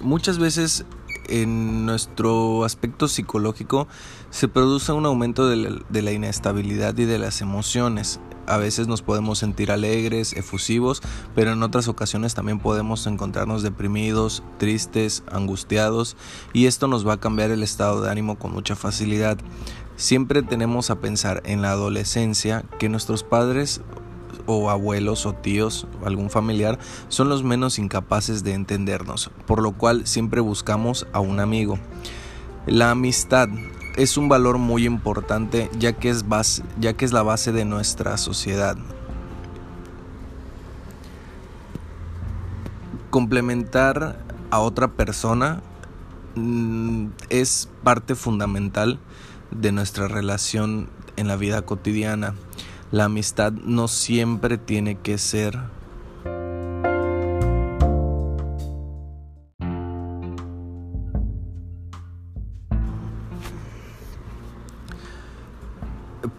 Muchas veces en nuestro aspecto psicológico se produce un aumento de la, de la, inestabilidad y de las emociones. A veces nos podemos sentir alegres, efusivos, pero en otras ocasiones también podemos encontrarnos deprimidos, tristes, angustiados y esto nos va a cambiar el estado de ánimo con mucha facilidad. Siempre tenemos a pensar en la adolescencia que nuestros padres abuelos o tíos algún familiar son los menos incapaces de entendernos, por lo cual siempre buscamos a un amigo. La amistad es un valor muy importante ya que es, base, ya que es la base de nuestra sociedad. Complementar a otra persona mm, es parte fundamental de nuestra relación en la vida cotidiana. La amistad no siempre tiene que ser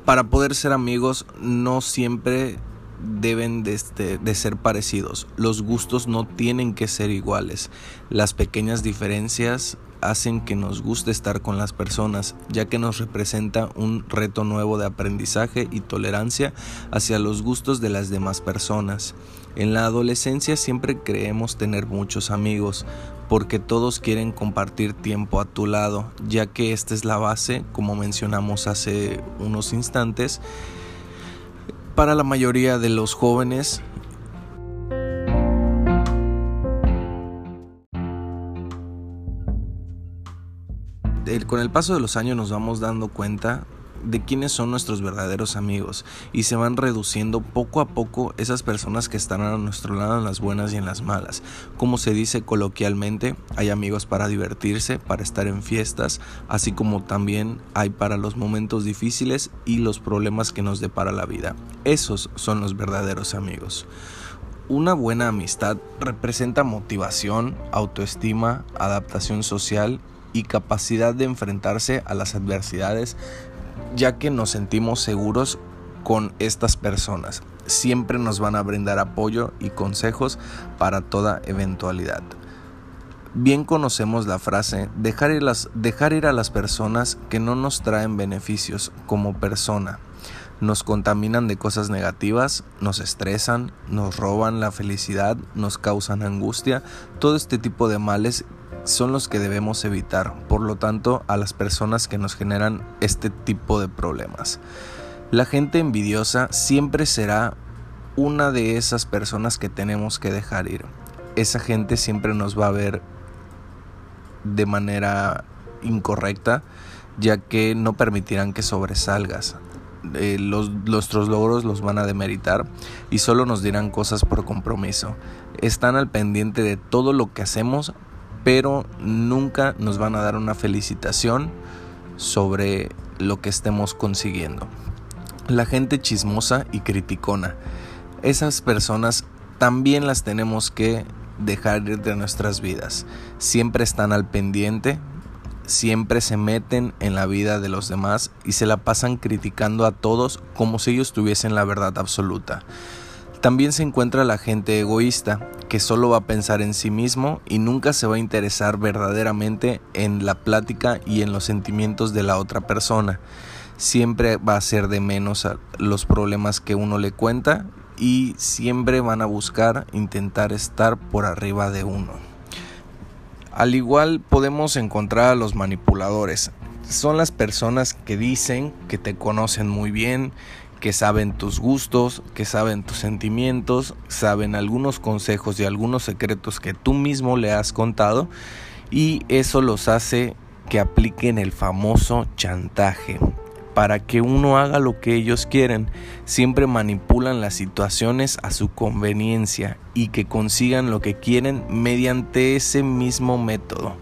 para poder ser amigos no siempre deben de, este, ser parecidos. Los gustos no tienen que ser iguales. Las pequeñas diferencias hacen que nos guste estar con las personas, ya que nos representa un reto nuevo de aprendizaje y tolerancia hacia los gustos de las demás personas. En la adolescencia siempre creemos tener muchos amigos, porque todos quieren compartir tiempo a tu lado, ya que esta es la base, como mencionamos hace unos instantes, para la mayoría de los jóvenes con el paso de los años nos vamos dando cuenta de quiénes son nuestros verdaderos amigos y se van reduciendo poco a poco esas personas que están a nuestro lado en las buenas y en las malas. Como se dice coloquialmente, hay amigos para divertirse, para estar en fiestas, así como también hay para los momentos difíciles y los problemas que nos depara la vida. Esos son los verdaderos amigos. Una buena amistad representa motivación, autoestima, adaptación social y capacidad de enfrentarse a las adversidades, ya que nos sentimos seguros con estas personas. Siempre nos van a brindar apoyo y consejos para toda eventualidad. Bien conocemos la frase dejar ir, dejar ir a las personas que no nos traen beneficios como persona. Nos contaminan de cosas negativas, nos estresan, nos roban la felicidad, nos causan angustia, todo este tipo de males son los que debemos evitar, por lo tanto, a las personas que nos generan este tipo de problemas. La gente envidiosa siempre será una de esas personas que tenemos que dejar ir. Esa gente siempre nos va a ver de manera incorrecta, ya que no permitirán que sobresalgas. Eh, los, nuestros logros los van a demeritar y solo nos dirán cosas por compromiso. Están al pendiente de todo lo que hacemos pero nunca nos van a dar una felicitación sobre lo que estemos consiguiendo. La gente chismosa y criticona. Esas personas también las tenemos que dejar de nuestras vidas. Siempre están al pendiente, siempre se meten en la vida de los demás y se la pasan criticando a todos como si ellos tuviesen la verdad absoluta. También se encuentra la gente egoísta, que solo va a pensar en sí mismo y nunca se va a interesar verdaderamente en la plática y en los sentimientos de la otra persona. Siempre va a ser de menos los problemas que uno le cuenta y siempre van a buscar intentar estar por arriba de uno. Al igual podemos encontrar a los manipuladores. Son las personas que dicen que te conocen muy bien, que saben tus gustos, que saben tus sentimientos, saben algunos consejos y algunos secretos que tú mismo le has contado y eso los hace que apliquen el famoso chantaje. Para que uno haga lo que ellos quieren, siempre manipulan las situaciones a su conveniencia y que consigan lo que quieren mediante ese mismo método.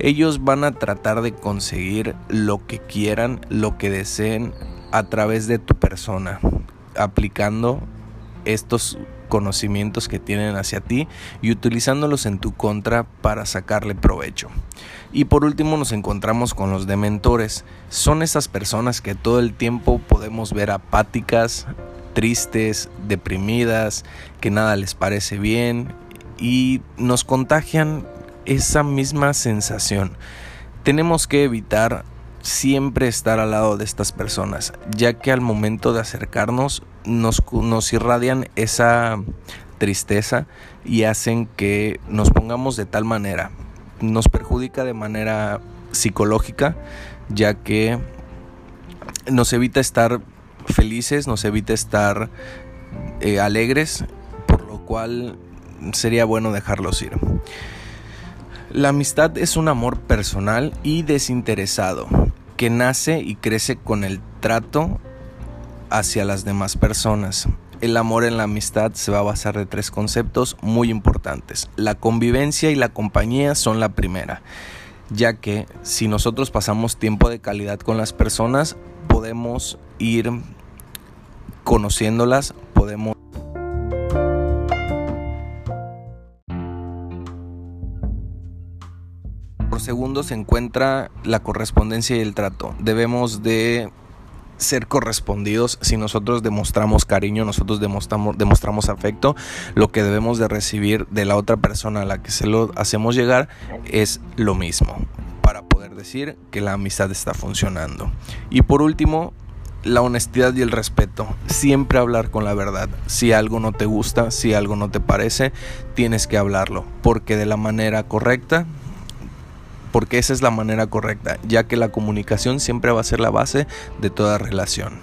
Ellos van a tratar de conseguir lo que quieran, lo que deseen, a través de tu persona, aplicando estos conocimientos que tienen hacia ti y utilizándolos en tu contra para sacarle provecho. Y por último nos encontramos con los dementores. Son esas personas que todo el tiempo podemos ver apáticas, tristes, deprimidas, que nada les parece bien y nos contagian esa misma sensación. Tenemos que evitar siempre estar al lado de estas personas, ya que al momento de acercarnos nos, irradian esa tristeza y hacen que nos pongamos de tal manera. Nos perjudica de manera psicológica, ya que nos evita estar felices, nos evita estar eh, alegres, por lo cual sería bueno dejarlos ir. La amistad es un amor personal y desinteresado que nace y crece con el trato hacia las demás personas. El amor en la amistad se va a basar de tres conceptos muy importantes. La convivencia y la compañía son la primera, ya que si nosotros pasamos tiempo de calidad con las personas, podemos ir conociéndolas, podemos... segundo se encuentra la correspondencia y el trato. Debemos de ser correspondidos si nosotros demostramos cariño, nosotros demostramos, demostramos afecto, lo que debemos de recibir de la otra persona a la que se lo hacemos llegar es lo mismo para poder decir que la amistad está funcionando. Y por último, la honestidad y el respeto. Siempre hablar con la verdad. Si algo no te gusta, si algo no te parece, tienes que hablarlo. Porque de la manera correcta porque esa es la manera correcta, ya que la comunicación siempre va a ser la base de toda relación.